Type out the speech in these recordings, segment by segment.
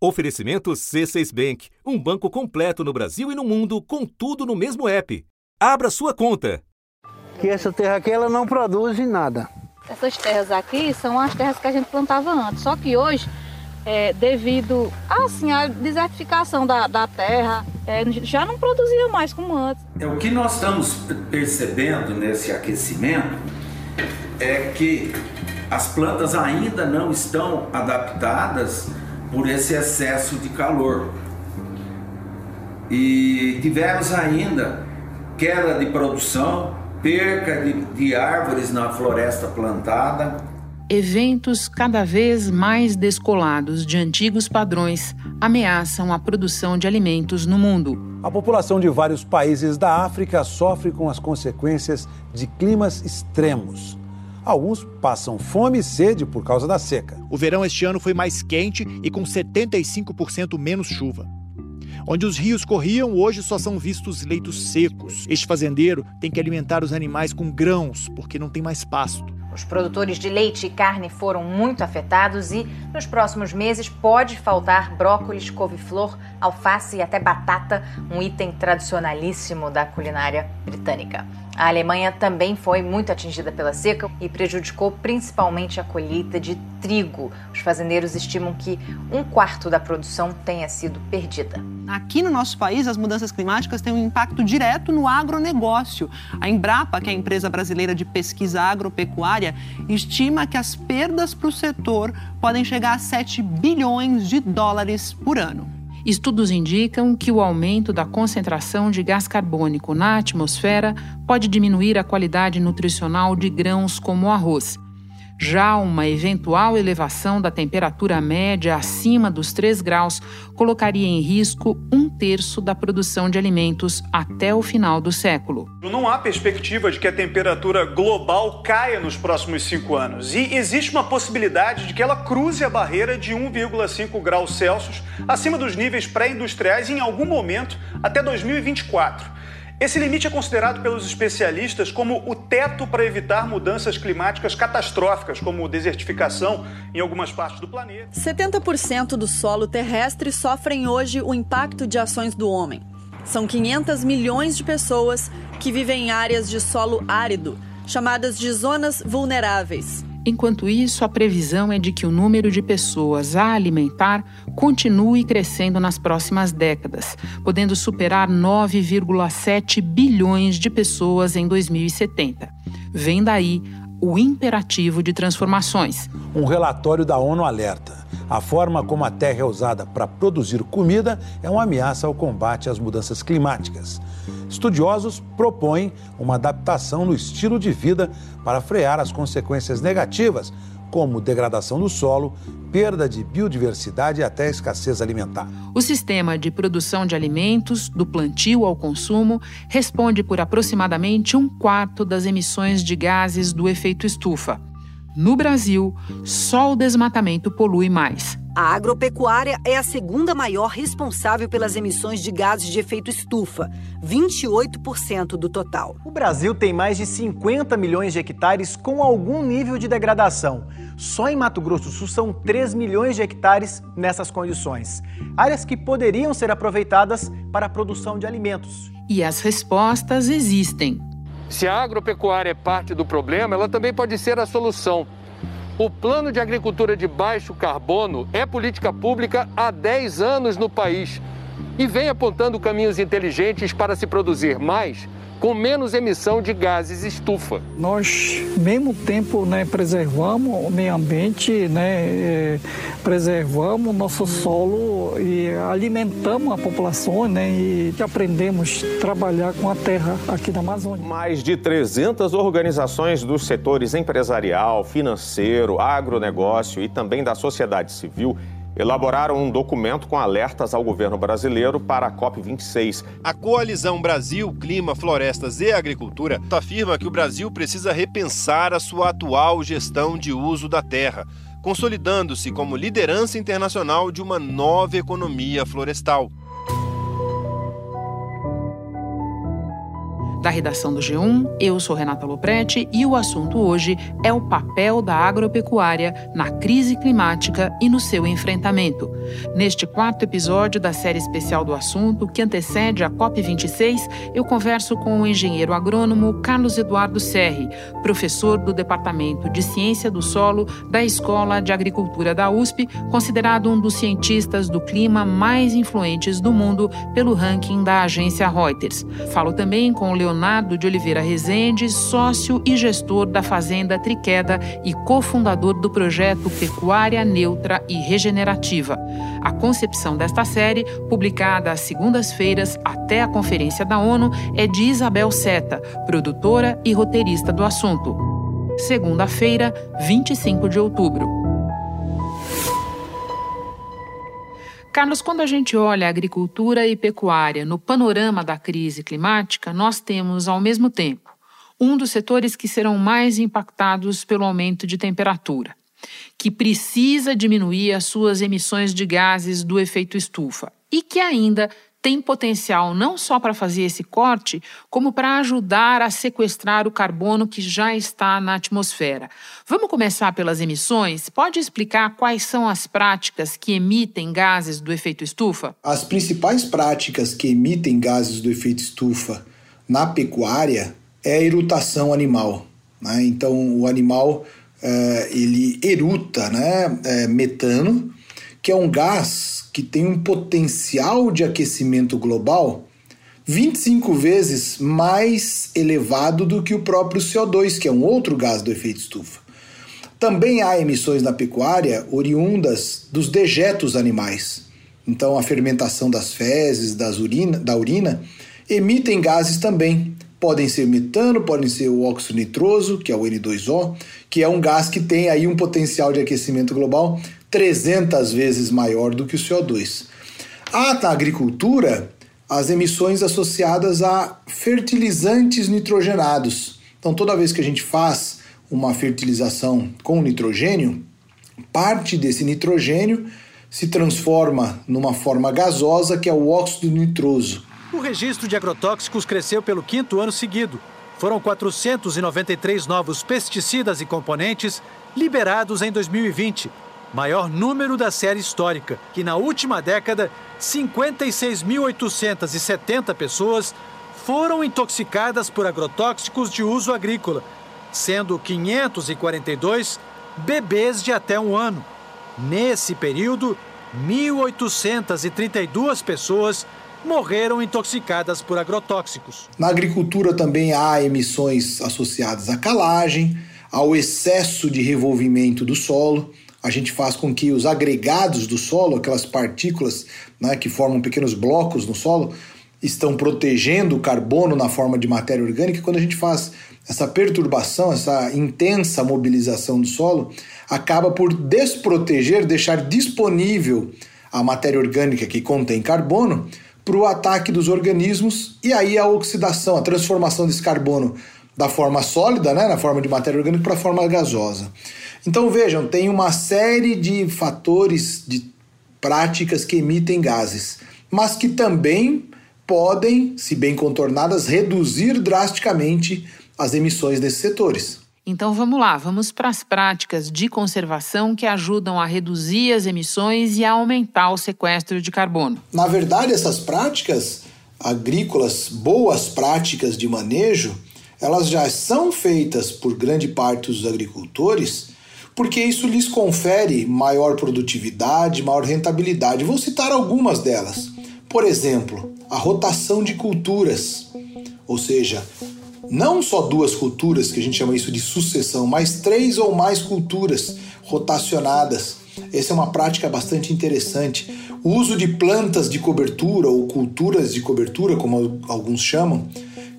Oferecimento C6 Bank, um banco completo no Brasil e no mundo, com tudo no mesmo app. Abra sua conta. Que essa terra aqui ela não produz nada. Essas terras aqui são as terras que a gente plantava antes, só que hoje, é, devido assim, à desertificação da, da terra, é, já não produzia mais como antes. É, o que nós estamos percebendo nesse aquecimento é que as plantas ainda não estão adaptadas por esse excesso de calor. E tivemos ainda queda de produção, perca de, de árvores na floresta plantada. Eventos cada vez mais descolados de antigos padrões ameaçam a produção de alimentos no mundo. A população de vários países da África sofre com as consequências de climas extremos. Alguns passam fome e sede por causa da seca. O verão este ano foi mais quente e com 75% menos chuva. Onde os rios corriam, hoje só são vistos leitos secos. Este fazendeiro tem que alimentar os animais com grãos, porque não tem mais pasto. Os produtores de leite e carne foram muito afetados e, nos próximos meses, pode faltar brócolis, couve-flor, alface e até batata, um item tradicionalíssimo da culinária britânica. A Alemanha também foi muito atingida pela seca e prejudicou principalmente a colheita de trigo. Os fazendeiros estimam que um quarto da produção tenha sido perdida. Aqui no nosso país, as mudanças climáticas têm um impacto direto no agronegócio. A Embrapa, que é a empresa brasileira de pesquisa agropecuária, estima que as perdas para o setor podem chegar a 7 bilhões de dólares por ano. Estudos indicam que o aumento da concentração de gás carbônico na atmosfera pode diminuir a qualidade nutricional de grãos como o arroz. Já uma eventual elevação da temperatura média acima dos 3 graus colocaria em risco um terço da produção de alimentos até o final do século. Não há perspectiva de que a temperatura global caia nos próximos cinco anos e existe uma possibilidade de que ela cruze a barreira de 1,5 graus Celsius acima dos níveis pré-industriais em algum momento até 2024. Esse limite é considerado pelos especialistas como o teto para evitar mudanças climáticas catastróficas, como desertificação em algumas partes do planeta. 70% do solo terrestre sofrem hoje o impacto de ações do homem. São 500 milhões de pessoas que vivem em áreas de solo árido, chamadas de zonas vulneráveis. Enquanto isso, a previsão é de que o número de pessoas a alimentar continue crescendo nas próximas décadas, podendo superar 9,7 bilhões de pessoas em 2070. Vem daí o imperativo de transformações. Um relatório da ONU alerta. A forma como a terra é usada para produzir comida é uma ameaça ao combate às mudanças climáticas. Estudiosos propõem uma adaptação no estilo de vida para frear as consequências negativas, como degradação do solo, perda de biodiversidade e até escassez alimentar. O sistema de produção de alimentos, do plantio ao consumo, responde por aproximadamente um quarto das emissões de gases do efeito estufa. No Brasil, só o desmatamento polui mais. A agropecuária é a segunda maior responsável pelas emissões de gases de efeito estufa, 28% do total. O Brasil tem mais de 50 milhões de hectares com algum nível de degradação. Só em Mato Grosso do Sul são 3 milhões de hectares nessas condições. Áreas que poderiam ser aproveitadas para a produção de alimentos. E as respostas existem. Se a agropecuária é parte do problema, ela também pode ser a solução. O Plano de Agricultura de Baixo Carbono é política pública há 10 anos no país e vem apontando caminhos inteligentes para se produzir mais com menos emissão de gases estufa. Nós, mesmo tempo, né, preservamos o meio ambiente, né, é, preservamos o nosso solo e alimentamos a população né, e aprendemos a trabalhar com a terra aqui na Amazônia. Mais de 300 organizações dos setores empresarial, financeiro, agronegócio e também da sociedade civil elaboraram um documento com alertas ao governo brasileiro para a COP26. A Coalizão Brasil, Clima, Florestas e Agricultura afirma que o Brasil precisa repensar a sua atual gestão de uso da terra, consolidando-se como liderança internacional de uma nova economia florestal. Da redação do G1, eu sou Renata Loprete e o assunto hoje é o papel da agropecuária na crise climática e no seu enfrentamento. Neste quarto episódio da série especial do assunto, que antecede a COP26, eu converso com o engenheiro agrônomo Carlos Eduardo Serri, professor do Departamento de Ciência do Solo da Escola de Agricultura da USP, considerado um dos cientistas do clima mais influentes do mundo pelo ranking da agência Reuters. Falo também com o Leonardo de Oliveira Rezende, sócio e gestor da Fazenda Triqueda e cofundador do projeto Pecuária Neutra e Regenerativa. A concepção desta série, publicada às segundas-feiras até a Conferência da ONU, é de Isabel Seta, produtora e roteirista do assunto. Segunda-feira, 25 de outubro. Carlos, quando a gente olha a agricultura e pecuária no panorama da crise climática, nós temos, ao mesmo tempo, um dos setores que serão mais impactados pelo aumento de temperatura, que precisa diminuir as suas emissões de gases do efeito estufa e que ainda tem potencial não só para fazer esse corte, como para ajudar a sequestrar o carbono que já está na atmosfera. Vamos começar pelas emissões? Pode explicar quais são as práticas que emitem gases do efeito estufa? As principais práticas que emitem gases do efeito estufa na pecuária é a erutação animal. Né? Então, o animal é, ele eruta né, é, metano, que é um gás que tem um potencial de aquecimento global 25 vezes mais elevado do que o próprio CO2, que é um outro gás do efeito estufa. Também há emissões na pecuária oriundas dos dejetos animais. Então, a fermentação das fezes, das urina, da urina, emitem gases também. Podem ser metano, podem ser o óxido nitroso, que é o N2O, que é um gás que tem aí um potencial de aquecimento global 300 vezes maior do que o CO2. Há na agricultura as emissões associadas a fertilizantes nitrogenados. Então, toda vez que a gente faz uma fertilização com nitrogênio, parte desse nitrogênio se transforma numa forma gasosa que é o óxido nitroso. O registro de agrotóxicos cresceu pelo quinto ano seguido. Foram 493 novos pesticidas e componentes liberados em 2020, maior número da série histórica, que na última década, 56.870 pessoas foram intoxicadas por agrotóxicos de uso agrícola, sendo 542 bebês de até um ano. Nesse período, 1.832 pessoas morreram intoxicadas por agrotóxicos. Na agricultura também há emissões associadas à calagem, ao excesso de revolvimento do solo a gente faz com que os agregados do solo, aquelas partículas né, que formam pequenos blocos no solo, estão protegendo o carbono na forma de matéria orgânica. Quando a gente faz essa perturbação, essa intensa mobilização do solo, acaba por desproteger, deixar disponível a matéria orgânica que contém carbono para o ataque dos organismos e aí a oxidação, a transformação desse carbono da forma sólida, né, na forma de matéria orgânica, para a forma gasosa. Então vejam, tem uma série de fatores, de práticas que emitem gases, mas que também podem, se bem contornadas, reduzir drasticamente as emissões desses setores. Então vamos lá, vamos para as práticas de conservação que ajudam a reduzir as emissões e a aumentar o sequestro de carbono. Na verdade, essas práticas agrícolas, boas práticas de manejo, elas já são feitas por grande parte dos agricultores porque isso lhes confere maior produtividade, maior rentabilidade. Vou citar algumas delas. Por exemplo, a rotação de culturas, ou seja, não só duas culturas, que a gente chama isso de sucessão, mas três ou mais culturas rotacionadas. Essa é uma prática bastante interessante. O uso de plantas de cobertura ou culturas de cobertura, como alguns chamam,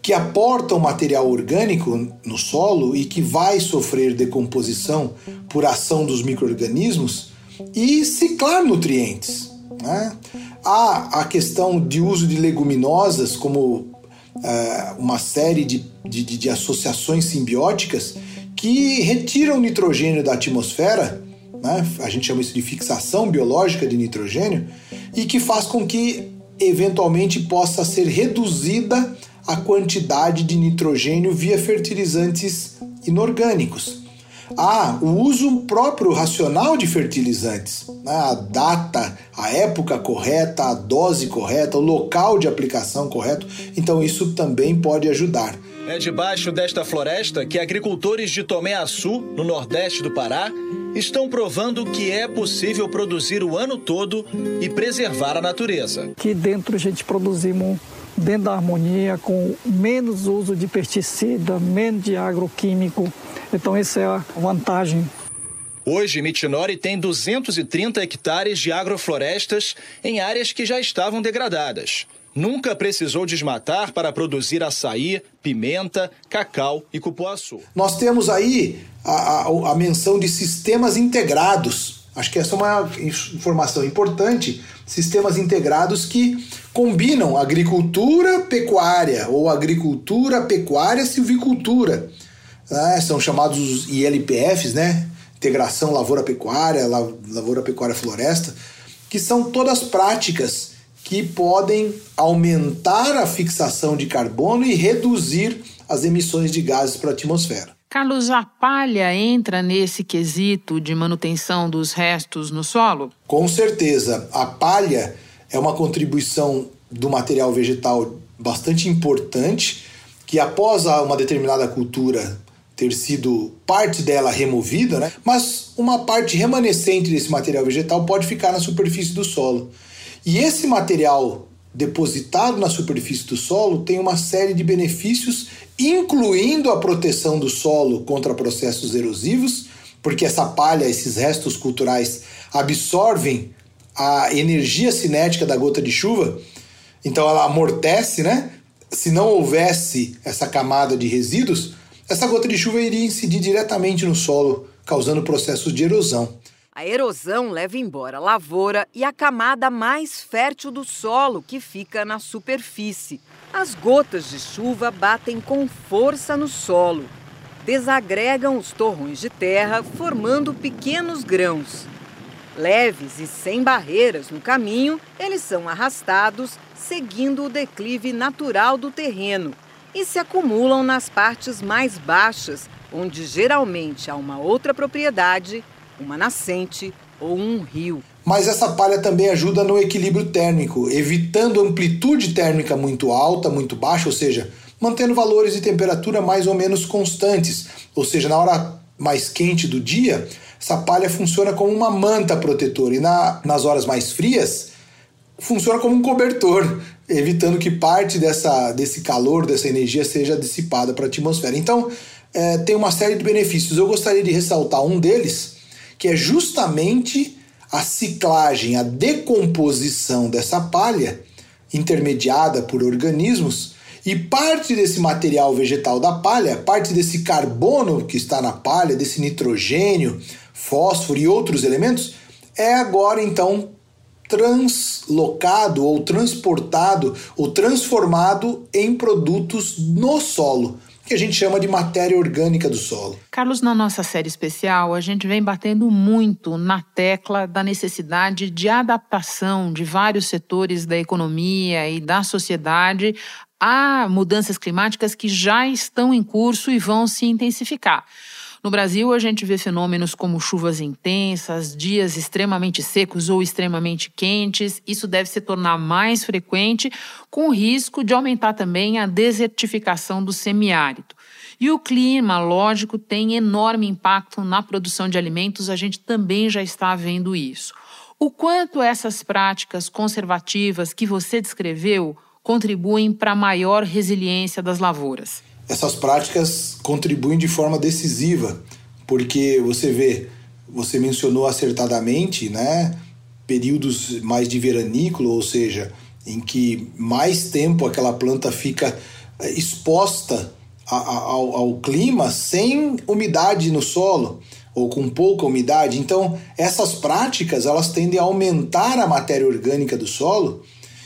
que aportam material orgânico no solo e que vai sofrer decomposição por ação dos micro-organismos e ciclar nutrientes. Né? Há a questão de uso de leguminosas como uh, uma série de, de, de associações simbióticas que retiram nitrogênio da atmosfera, né? a gente chama isso de fixação biológica de nitrogênio, e que faz com que eventualmente possa ser reduzida a quantidade de nitrogênio via fertilizantes inorgânicos. Há o uso próprio racional de fertilizantes, né? a data, a época correta, a dose correta, o local de aplicação correto, então isso também pode ajudar. É debaixo desta floresta que agricultores de Tomé-Açu, no nordeste do Pará, estão provando que é possível produzir o ano todo e preservar a natureza. Aqui dentro a gente produzimos dentro da harmonia, com menos uso de pesticida, menos de agroquímico. Então, essa é a vantagem. Hoje, Mitinori tem 230 hectares de agroflorestas em áreas que já estavam degradadas. Nunca precisou desmatar para produzir açaí, pimenta, cacau e cupuaçu. Nós temos aí a, a, a menção de sistemas integrados. Acho que essa é uma informação importante. Sistemas integrados que combinam agricultura pecuária ou agricultura pecuária silvicultura. Né? São chamados ILPFs, né? Integração Lavoura Pecuária, Lavoura Pecuária Floresta, que são todas práticas que podem aumentar a fixação de carbono e reduzir as emissões de gases para a atmosfera. Carlos, a palha entra nesse quesito de manutenção dos restos no solo? Com certeza. A palha é uma contribuição do material vegetal bastante importante, que após uma determinada cultura ter sido parte dela removida, né? mas uma parte remanescente desse material vegetal pode ficar na superfície do solo. E esse material depositado na superfície do solo tem uma série de benefícios, incluindo a proteção do solo contra processos erosivos, porque essa palha, esses restos culturais absorvem a energia cinética da gota de chuva, então ela amortece, né? Se não houvesse essa camada de resíduos, essa gota de chuva iria incidir diretamente no solo, causando processos de erosão. A erosão leva embora a lavoura e a camada mais fértil do solo, que fica na superfície. As gotas de chuva batem com força no solo, desagregam os torrões de terra, formando pequenos grãos. Leves e sem barreiras no caminho, eles são arrastados, seguindo o declive natural do terreno e se acumulam nas partes mais baixas, onde geralmente há uma outra propriedade, uma nascente ou um rio. Mas essa palha também ajuda no equilíbrio térmico, evitando amplitude térmica muito alta, muito baixa, ou seja, mantendo valores de temperatura mais ou menos constantes. Ou seja, na hora mais quente do dia, essa palha funciona como uma manta protetora e na, nas horas mais frias funciona como um cobertor, evitando que parte dessa, desse calor, dessa energia seja dissipada para a atmosfera. Então, é, tem uma série de benefícios. Eu gostaria de ressaltar um deles, que é justamente a ciclagem, a decomposição dessa palha, intermediada por organismos, e parte desse material vegetal da palha, parte desse carbono que está na palha, desse nitrogênio, fósforo e outros elementos, é agora então translocado ou transportado ou transformado em produtos no solo, que a gente chama de matéria orgânica do solo. Carlos, na nossa série especial, a gente vem batendo muito na tecla da necessidade de adaptação de vários setores da economia e da sociedade a mudanças climáticas que já estão em curso e vão se intensificar. No Brasil, a gente vê fenômenos como chuvas intensas, dias extremamente secos ou extremamente quentes. Isso deve se tornar mais frequente, com o risco de aumentar também a desertificação do semiárido. E o clima, lógico, tem enorme impacto na produção de alimentos, a gente também já está vendo isso. O quanto essas práticas conservativas que você descreveu contribuem para a maior resiliência das lavouras? Essas práticas contribuem de forma decisiva, porque você vê, você mencionou acertadamente, né, períodos mais de veranículo, ou seja, em que mais tempo aquela planta fica eh, exposta ao, ao clima sem umidade no solo ou com pouca umidade. Então, essas práticas elas tendem a aumentar a matéria orgânica do solo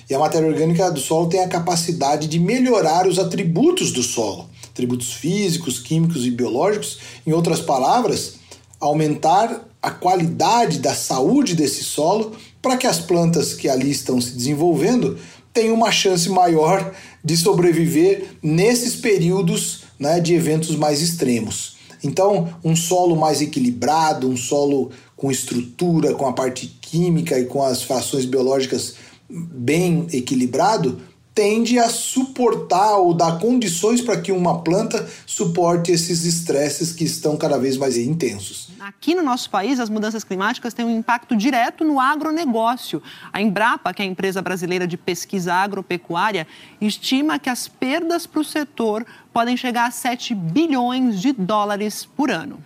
e a matéria orgânica do solo tem a capacidade de melhorar os atributos do solo atributos físicos, químicos e biológicos, em outras palavras, aumentar a qualidade da saúde desse solo para que as plantas que ali estão se desenvolvendo tem uma chance maior de sobreviver nesses períodos né, de eventos mais extremos. Então, um solo mais equilibrado, um solo com estrutura, com a parte química e com as frações biológicas bem equilibrado, tende a suportar ou dar condições para que uma planta suporte esses estresses que estão cada vez mais intensos. Aqui no nosso país, as mudanças climáticas têm um impacto direto no agronegócio. A Embrapa, que é a empresa brasileira de pesquisa agropecuária, estima que as perdas para o setor podem chegar a 7 bilhões de dólares por ano.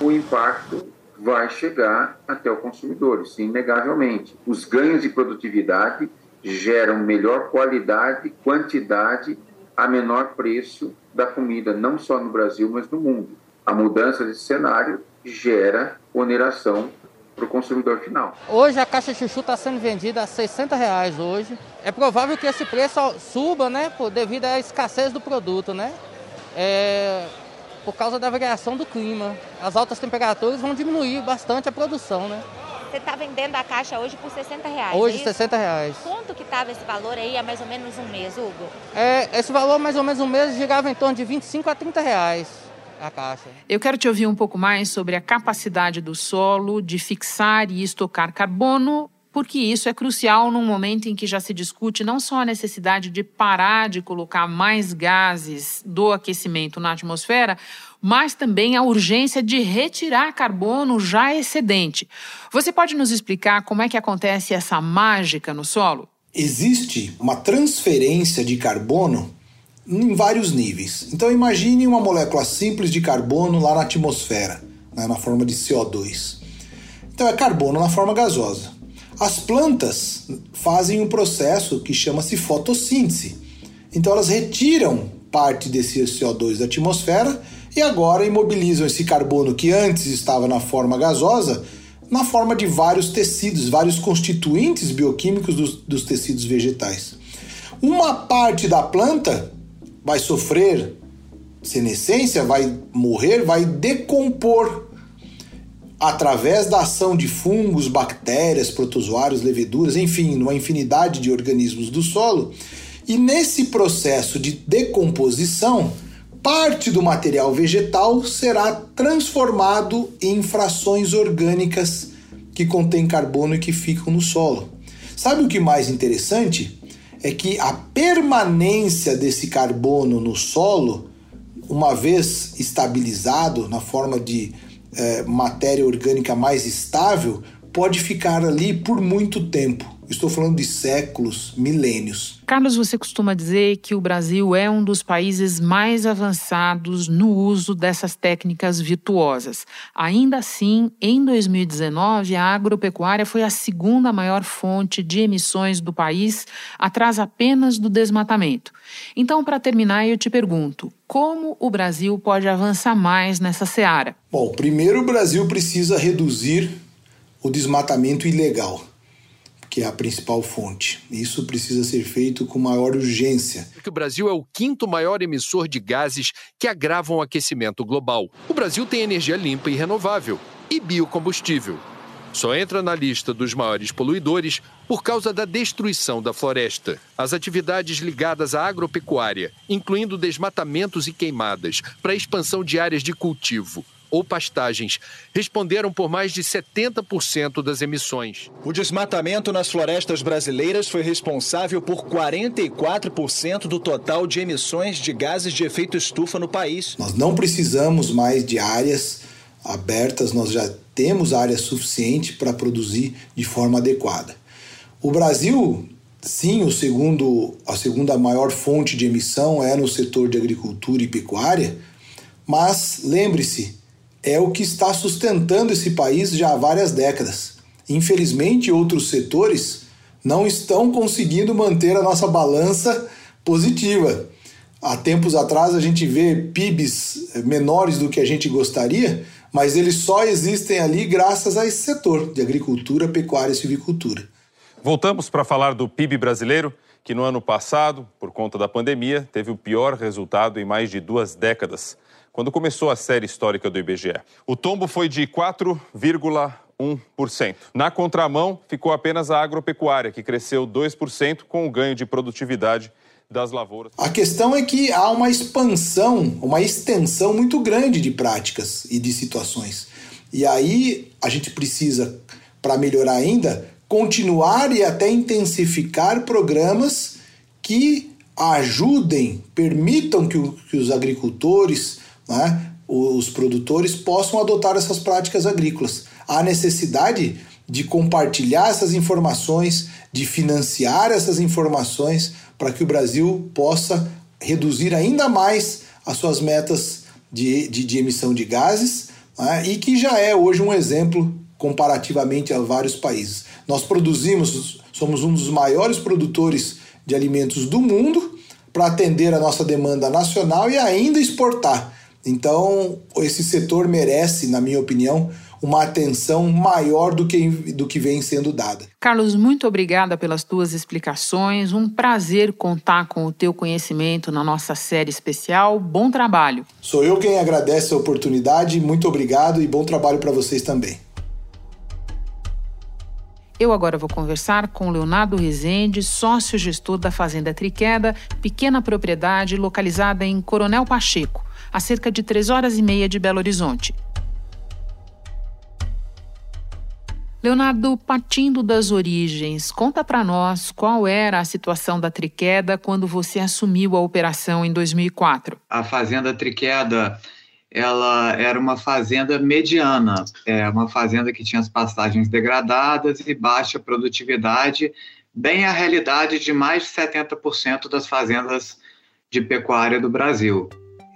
O impacto vai chegar até o consumidor, isso inegavelmente. Os ganhos de produtividade geram melhor qualidade, quantidade a menor preço da comida, não só no Brasil, mas no mundo. A mudança desse cenário gera oneração para o consumidor final. Hoje a caixa de chuchu está sendo vendida a 60 reais hoje. É provável que esse preço suba, né, por, devido à escassez do produto, né? É, por causa da variação do clima. As altas temperaturas vão diminuir bastante a produção, né? Você está vendendo a caixa hoje por 60 reais. Hoje, é 60 reais. Quanto que estava esse valor aí há mais ou menos um mês, Hugo? É, esse valor, mais ou menos um mês, girava em torno de 25 a 30 reais a caixa. Eu quero te ouvir um pouco mais sobre a capacidade do solo de fixar e estocar carbono porque isso é crucial num momento em que já se discute não só a necessidade de parar de colocar mais gases do aquecimento na atmosfera, mas também a urgência de retirar carbono já excedente. Você pode nos explicar como é que acontece essa mágica no solo? Existe uma transferência de carbono em vários níveis. Então imagine uma molécula simples de carbono lá na atmosfera, né, na forma de CO2. Então é carbono na forma gasosa. As plantas fazem um processo que chama-se fotossíntese. Então elas retiram parte desse CO2 da atmosfera e agora imobilizam esse carbono que antes estava na forma gasosa na forma de vários tecidos, vários constituintes bioquímicos dos, dos tecidos vegetais. Uma parte da planta vai sofrer senescência, vai morrer, vai decompor através da ação de fungos, bactérias, protozoários, leveduras, enfim, numa infinidade de organismos do solo. E nesse processo de decomposição, parte do material vegetal será transformado em frações orgânicas que contêm carbono e que ficam no solo. Sabe o que mais interessante? É que a permanência desse carbono no solo, uma vez estabilizado na forma de é, matéria orgânica mais estável pode ficar ali por muito tempo. Estou falando de séculos, milênios. Carlos, você costuma dizer que o Brasil é um dos países mais avançados no uso dessas técnicas virtuosas. Ainda assim, em 2019, a agropecuária foi a segunda maior fonte de emissões do país, atrás apenas do desmatamento. Então, para terminar, eu te pergunto: como o Brasil pode avançar mais nessa seara? Bom, primeiro o Brasil precisa reduzir o desmatamento ilegal que é a principal fonte. Isso precisa ser feito com maior urgência. Porque o Brasil é o quinto maior emissor de gases que agravam o aquecimento global. O Brasil tem energia limpa e renovável e biocombustível. Só entra na lista dos maiores poluidores por causa da destruição da floresta. As atividades ligadas à agropecuária, incluindo desmatamentos e queimadas para expansão de áreas de cultivo, ou pastagens responderam por mais de 70% das emissões. O desmatamento nas florestas brasileiras foi responsável por 44% do total de emissões de gases de efeito estufa no país. Nós não precisamos mais de áreas abertas, nós já temos área suficiente para produzir de forma adequada. O Brasil Sim, o segundo, a segunda maior fonte de emissão é no setor de agricultura e pecuária, mas lembre-se, é o que está sustentando esse país já há várias décadas. Infelizmente, outros setores não estão conseguindo manter a nossa balança positiva. Há tempos atrás a gente vê PIBs menores do que a gente gostaria, mas eles só existem ali graças a esse setor de agricultura, pecuária e silvicultura. Voltamos para falar do PIB brasileiro, que no ano passado, por conta da pandemia, teve o pior resultado em mais de duas décadas quando começou a série histórica do IBGE. O tombo foi de 4,8 1%. Na contramão, ficou apenas a agropecuária, que cresceu 2% com o ganho de produtividade das lavouras. A questão é que há uma expansão, uma extensão muito grande de práticas e de situações. E aí a gente precisa, para melhorar ainda, continuar e até intensificar programas que ajudem, permitam que, que os agricultores, né, os produtores possam adotar essas práticas agrícolas. Há necessidade de compartilhar essas informações, de financiar essas informações para que o Brasil possa reduzir ainda mais as suas metas de, de, de emissão de gases né, e que já é hoje um exemplo comparativamente a vários países. Nós produzimos, somos um dos maiores produtores de alimentos do mundo para atender a nossa demanda nacional e ainda exportar. Então, esse setor merece, na minha opinião, uma atenção maior do que, do que vem sendo dada. Carlos, muito obrigada pelas tuas explicações. Um prazer contar com o teu conhecimento na nossa série especial. Bom trabalho. Sou eu quem agradece a oportunidade. Muito obrigado e bom trabalho para vocês também. Eu agora vou conversar com Leonardo Rezende, sócio-gestor da Fazenda Triqueda, pequena propriedade localizada em Coronel Pacheco, a cerca de três horas e meia de Belo Horizonte. Leonardo, partindo das origens, conta para nós qual era a situação da Triqueda quando você assumiu a operação em 2004. A Fazenda Triqueda ela era uma fazenda mediana, é uma fazenda que tinha as pastagens degradadas e baixa produtividade, bem a realidade de mais de 70% das fazendas de pecuária do Brasil.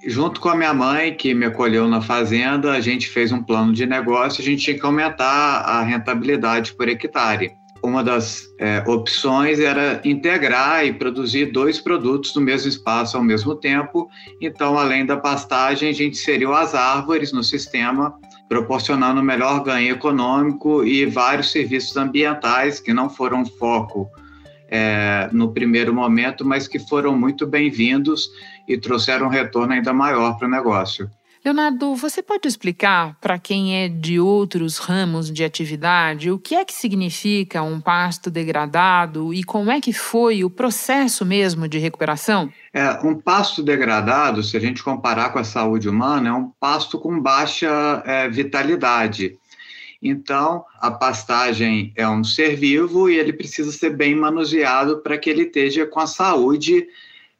Junto com a minha mãe, que me acolheu na fazenda, a gente fez um plano de negócio, a gente tinha que aumentar a rentabilidade por hectare uma das é, opções era integrar e produzir dois produtos no mesmo espaço ao mesmo tempo. Então, além da pastagem, a gente inseriu as árvores no sistema, proporcionando melhor ganho econômico e vários serviços ambientais que não foram foco é, no primeiro momento, mas que foram muito bem-vindos e trouxeram um retorno ainda maior para o negócio. Leonardo, você pode explicar para quem é de outros ramos de atividade o que é que significa um pasto degradado e como é que foi o processo mesmo de recuperação? É, um pasto degradado, se a gente comparar com a saúde humana, é um pasto com baixa é, vitalidade. Então, a pastagem é um ser vivo e ele precisa ser bem manuseado para que ele esteja com a saúde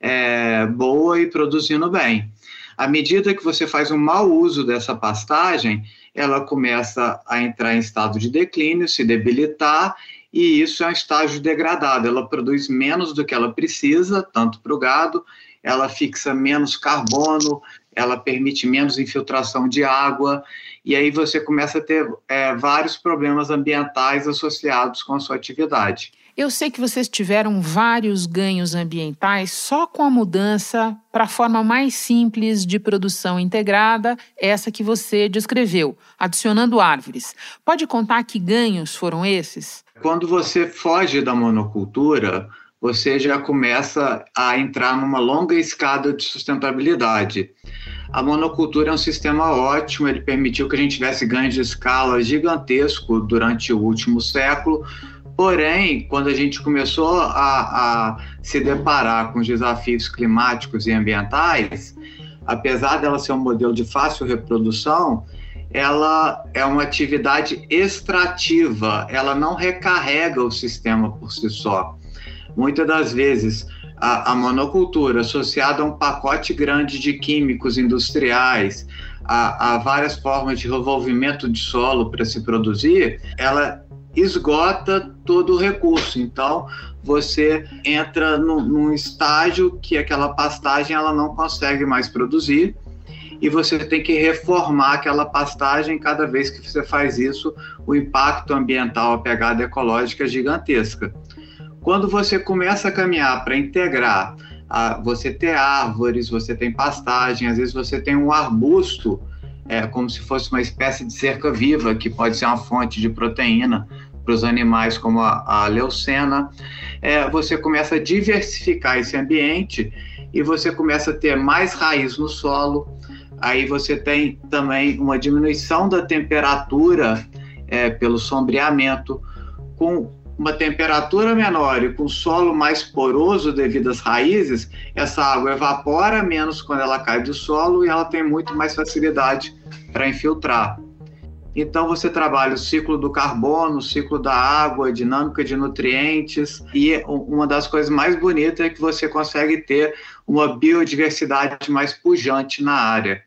é, boa e produzindo bem. À medida que você faz um mau uso dessa pastagem, ela começa a entrar em estado de declínio, se debilitar, e isso é um estágio degradado. Ela produz menos do que ela precisa, tanto para o gado, ela fixa menos carbono, ela permite menos infiltração de água, e aí você começa a ter é, vários problemas ambientais associados com a sua atividade. Eu sei que vocês tiveram vários ganhos ambientais só com a mudança para a forma mais simples de produção integrada, essa que você descreveu, adicionando árvores. Pode contar que ganhos foram esses? Quando você foge da monocultura, você já começa a entrar numa longa escada de sustentabilidade. A monocultura é um sistema ótimo, ele permitiu que a gente tivesse ganhos de escala gigantesco durante o último século, Porém, quando a gente começou a, a se deparar com os desafios climáticos e ambientais, apesar dela ser um modelo de fácil reprodução, ela é uma atividade extrativa, ela não recarrega o sistema por si só. Muitas das vezes, a, a monocultura associada a um pacote grande de químicos industriais, a, a várias formas de revolvimento de solo para se produzir, ela esgota todo o recurso. Então, você entra no, num estágio que aquela pastagem ela não consegue mais produzir e você tem que reformar aquela pastagem. Cada vez que você faz isso, o impacto ambiental, a pegada ecológica é gigantesca. Quando você começa a caminhar para integrar, a, você ter árvores, você tem pastagem, às vezes você tem um arbusto, é, como se fosse uma espécie de cerca viva, que pode ser uma fonte de proteína para os animais, como a, a leucena, é, você começa a diversificar esse ambiente e você começa a ter mais raiz no solo. Aí você tem também uma diminuição da temperatura é, pelo sombreamento, com uma temperatura menor e com solo mais poroso devido às raízes, essa água evapora menos quando ela cai do solo e ela tem muito mais facilidade para infiltrar. Então você trabalha o ciclo do carbono, o ciclo da água, a dinâmica de nutrientes e uma das coisas mais bonitas é que você consegue ter uma biodiversidade mais pujante na área.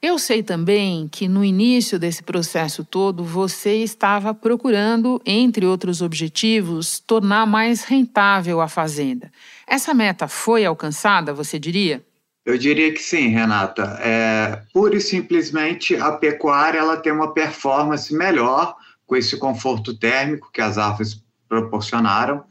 Eu sei também que no início desse processo todo você estava procurando, entre outros objetivos, tornar mais rentável a fazenda. Essa meta foi alcançada, você diria? Eu diria que sim, Renata. É, pura e simplesmente a pecuária ela tem uma performance melhor com esse conforto térmico que as árvores proporcionaram.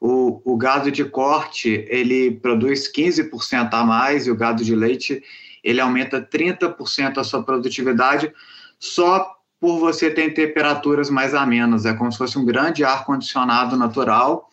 O, o gado de corte ele produz 15% a mais e o gado de leite ele aumenta 30% a sua produtividade só por você ter temperaturas mais amenas. É como se fosse um grande ar-condicionado natural.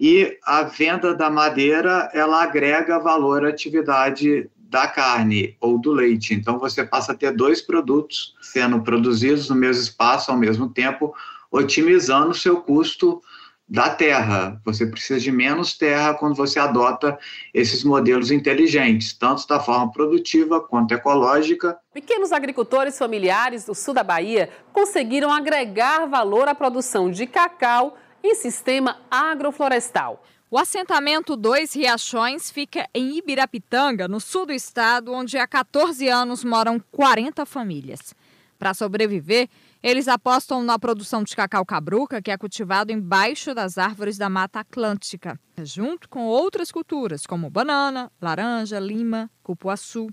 E a venda da madeira, ela agrega valor à atividade da carne ou do leite. Então, você passa a ter dois produtos sendo produzidos no mesmo espaço ao mesmo tempo, otimizando o seu custo da terra. Você precisa de menos terra quando você adota esses modelos inteligentes, tanto da forma produtiva quanto ecológica. Pequenos agricultores familiares do sul da Bahia conseguiram agregar valor à produção de cacau em sistema agroflorestal. O assentamento Dois Riachões fica em Ibirapitanga, no sul do estado, onde há 14 anos moram 40 famílias. Para sobreviver, eles apostam na produção de cacau cabruca, que é cultivado embaixo das árvores da Mata Atlântica, junto com outras culturas, como banana, laranja, lima, cupuaçu.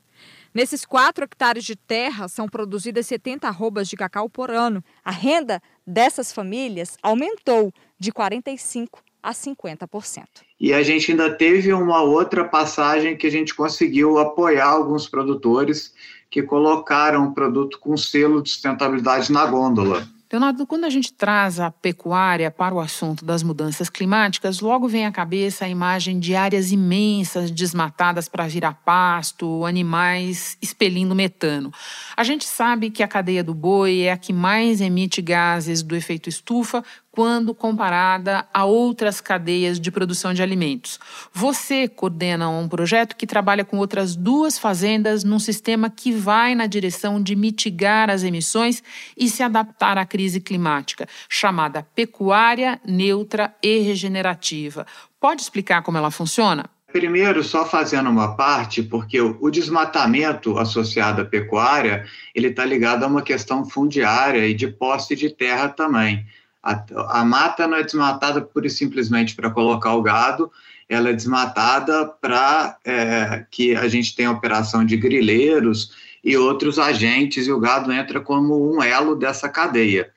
Nesses 4 hectares de terra são produzidas 70 arrobas de cacau por ano. A renda dessas famílias aumentou de 45% a 50%. E a gente ainda teve uma outra passagem que a gente conseguiu apoiar alguns produtores que colocaram o produto com selo de sustentabilidade na gôndola. Leonardo, quando a gente traz a pecuária para o assunto das mudanças climáticas, logo vem à cabeça a imagem de áreas imensas desmatadas para virar pasto, animais expelindo metano. A gente sabe que a cadeia do boi é a que mais emite gases do efeito estufa, quando comparada a outras cadeias de produção de alimentos. Você coordena um projeto que trabalha com outras duas fazendas num sistema que vai na direção de mitigar as emissões e se adaptar à crise climática, chamada pecuária neutra e regenerativa. Pode explicar como ela funciona? Primeiro, só fazendo uma parte, porque o desmatamento associado à pecuária, ele está ligado a uma questão fundiária e de posse de terra também. A, a mata não é desmatada pura e simplesmente para colocar o gado, ela é desmatada para é, que a gente tenha operação de grileiros e outros agentes, e o gado entra como um elo dessa cadeia.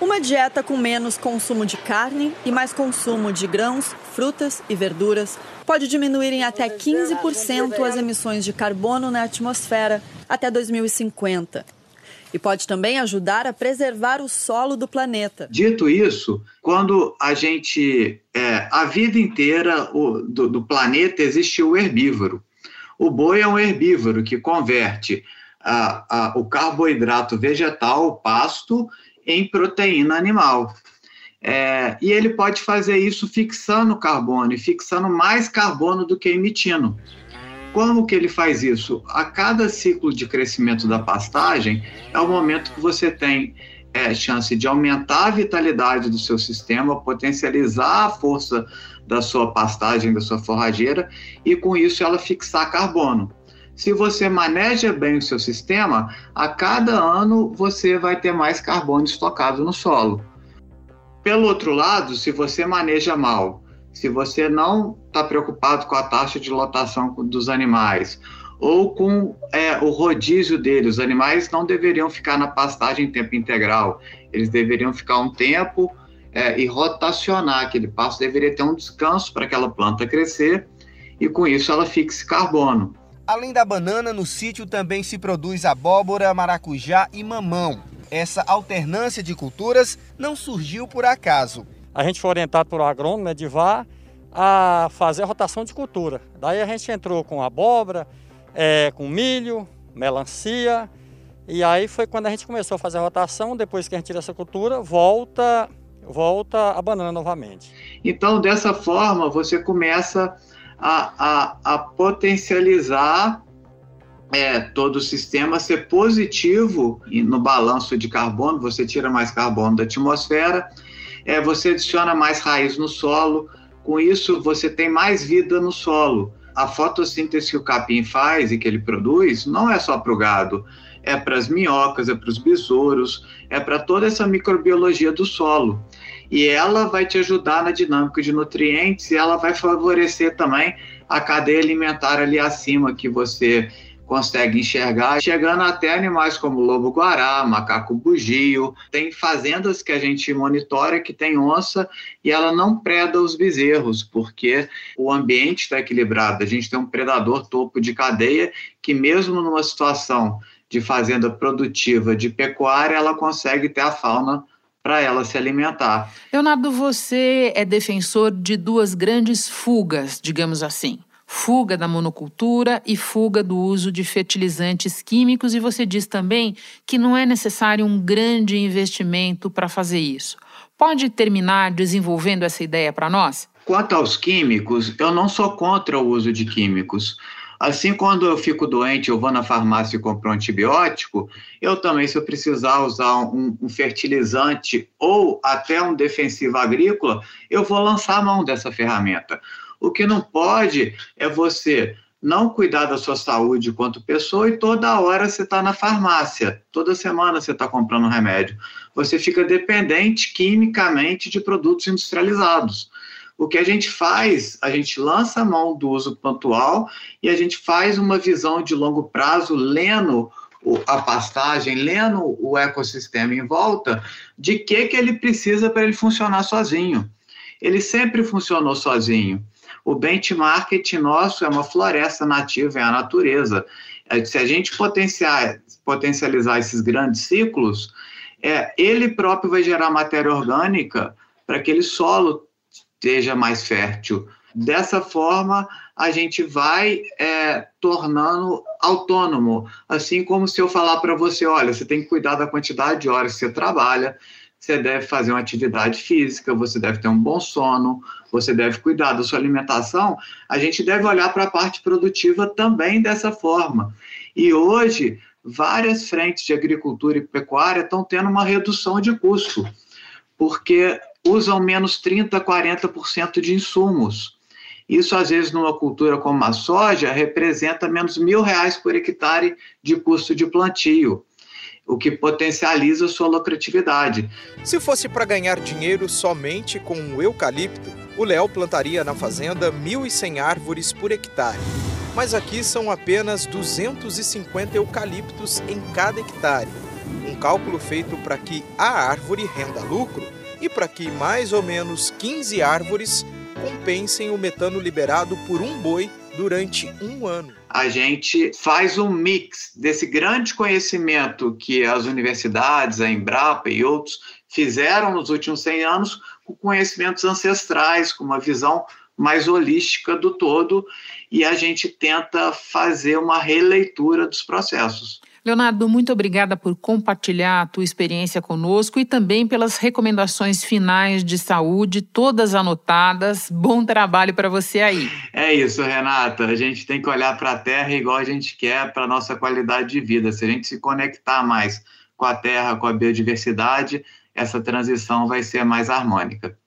Uma dieta com menos consumo de carne e mais consumo de grãos, frutas e verduras pode diminuir em até 15% as emissões de carbono na atmosfera até 2050 e pode também ajudar a preservar o solo do planeta. Dito isso, quando a gente. É, a vida inteira o, do, do planeta existe o herbívoro. O boi é um herbívoro que converte a, a, o carboidrato vegetal, o pasto, em proteína animal. É, e ele pode fazer isso fixando carbono e fixando mais carbono do que emitindo. Como que ele faz isso? A cada ciclo de crescimento da pastagem é o momento que você tem é, chance de aumentar a vitalidade do seu sistema, potencializar a força da sua pastagem, da sua forrageira, e com isso ela fixar carbono. Se você maneja bem o seu sistema, a cada ano você vai ter mais carbono estocado no solo. Pelo outro lado, se você maneja mal se você não está preocupado com a taxa de lotação dos animais ou com é, o rodízio deles, os animais não deveriam ficar na pastagem em tempo integral, eles deveriam ficar um tempo é, e rotacionar aquele pasto, deveria ter um descanso para aquela planta crescer e com isso ela fixe carbono. Além da banana, no sítio também se produz abóbora, maracujá e mamão. Essa alternância de culturas não surgiu por acaso a gente foi orientado por agrônomo, Edivar, a fazer a rotação de cultura. Daí a gente entrou com abóbora, é, com milho, melancia E aí foi quando a gente começou a fazer a rotação, depois que a gente tira essa cultura, volta, volta a banana novamente. Então, dessa forma, você começa a, a, a potencializar é, todo o sistema ser positivo no balanço de carbono, você tira mais carbono da atmosfera, é, você adiciona mais raiz no solo, com isso você tem mais vida no solo. A fotossíntese que o capim faz e que ele produz não é só para o gado, é para as minhocas, é para os besouros, é para toda essa microbiologia do solo. E ela vai te ajudar na dinâmica de nutrientes e ela vai favorecer também a cadeia alimentar ali acima que você consegue enxergar, chegando até animais como lobo-guará, macaco bugio. Tem fazendas que a gente monitora que tem onça e ela não preda os bezerros, porque o ambiente está equilibrado. A gente tem um predador topo de cadeia que mesmo numa situação de fazenda produtiva de pecuária, ela consegue ter a fauna para ela se alimentar. Leonardo, você é defensor de duas grandes fugas, digamos assim. Fuga da monocultura e fuga do uso de fertilizantes químicos, e você diz também que não é necessário um grande investimento para fazer isso. Pode terminar desenvolvendo essa ideia para nós? Quanto aos químicos, eu não sou contra o uso de químicos. Assim, quando eu fico doente, eu vou na farmácia e compro um antibiótico, eu também, se eu precisar usar um, um, fertilizante ou até um defensivo agrícola, eu vou lançar a mão dessa ferramenta. O que não pode é você não cuidar da sua saúde quanto pessoa e toda hora você está na farmácia, toda semana você está comprando remédio. Você fica dependente quimicamente de produtos industrializados. O que a gente faz, a gente lança a mão do uso pontual e a gente faz uma visão de longo prazo, lendo a pastagem, lendo o ecossistema em volta, de que, que ele precisa para ele funcionar sozinho. Ele sempre funcionou sozinho. O benchmark nosso é uma floresta nativa, é a natureza. É, se a gente potencializar esses grandes ciclos, é, ele próprio vai gerar matéria orgânica para aquele solo seja mais fértil. Dessa forma, a gente vai é, tornando autônomo. Assim como se eu falar para você: olha, você tem que cuidar da quantidade de horas que você trabalha, você deve fazer uma atividade física, você deve ter um bom sono, você deve cuidar da sua alimentação. A gente deve olhar para a parte produtiva também dessa forma. E hoje, várias frentes de agricultura e pecuária estão tendo uma redução de custo, porque usam menos 30%, 40% de insumos. Isso, às vezes, numa cultura como a soja, representa menos mil reais por hectare de custo de plantio, o que potencializa sua lucratividade. Se fosse para ganhar dinheiro somente com o eucalipto, o Léo plantaria na fazenda 1.100 árvores por hectare. Mas aqui são apenas 250 eucaliptos em cada hectare. Um cálculo feito para que a árvore renda lucro e para que mais ou menos 15 árvores compensem o metano liberado por um boi durante um ano. A gente faz um mix desse grande conhecimento que as universidades, a Embrapa e outros fizeram nos últimos 100 anos com conhecimentos ancestrais, com uma visão mais holística do todo, e a gente tenta fazer uma releitura dos processos. Leonardo, muito obrigada por compartilhar a tua experiência conosco e também pelas recomendações finais de saúde, todas anotadas. Bom trabalho para você aí. É isso, Renata. A gente tem que olhar para a terra igual a gente quer para a nossa qualidade de vida. Se a gente se conectar mais com a terra, com a biodiversidade, essa transição vai ser mais harmônica.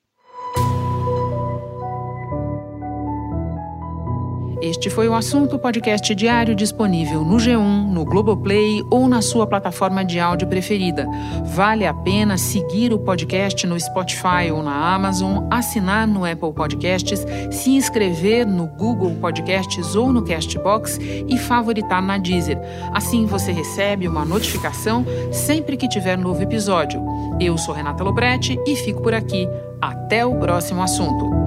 Este foi o assunto podcast diário disponível no G1, no Globoplay ou na sua plataforma de áudio preferida. Vale a pena seguir o podcast no Spotify ou na Amazon, assinar no Apple Podcasts, se inscrever no Google Podcasts ou no Castbox e favoritar na Deezer. Assim você recebe uma notificação sempre que tiver novo episódio. Eu sou Renata Loprete e fico por aqui. Até o próximo assunto.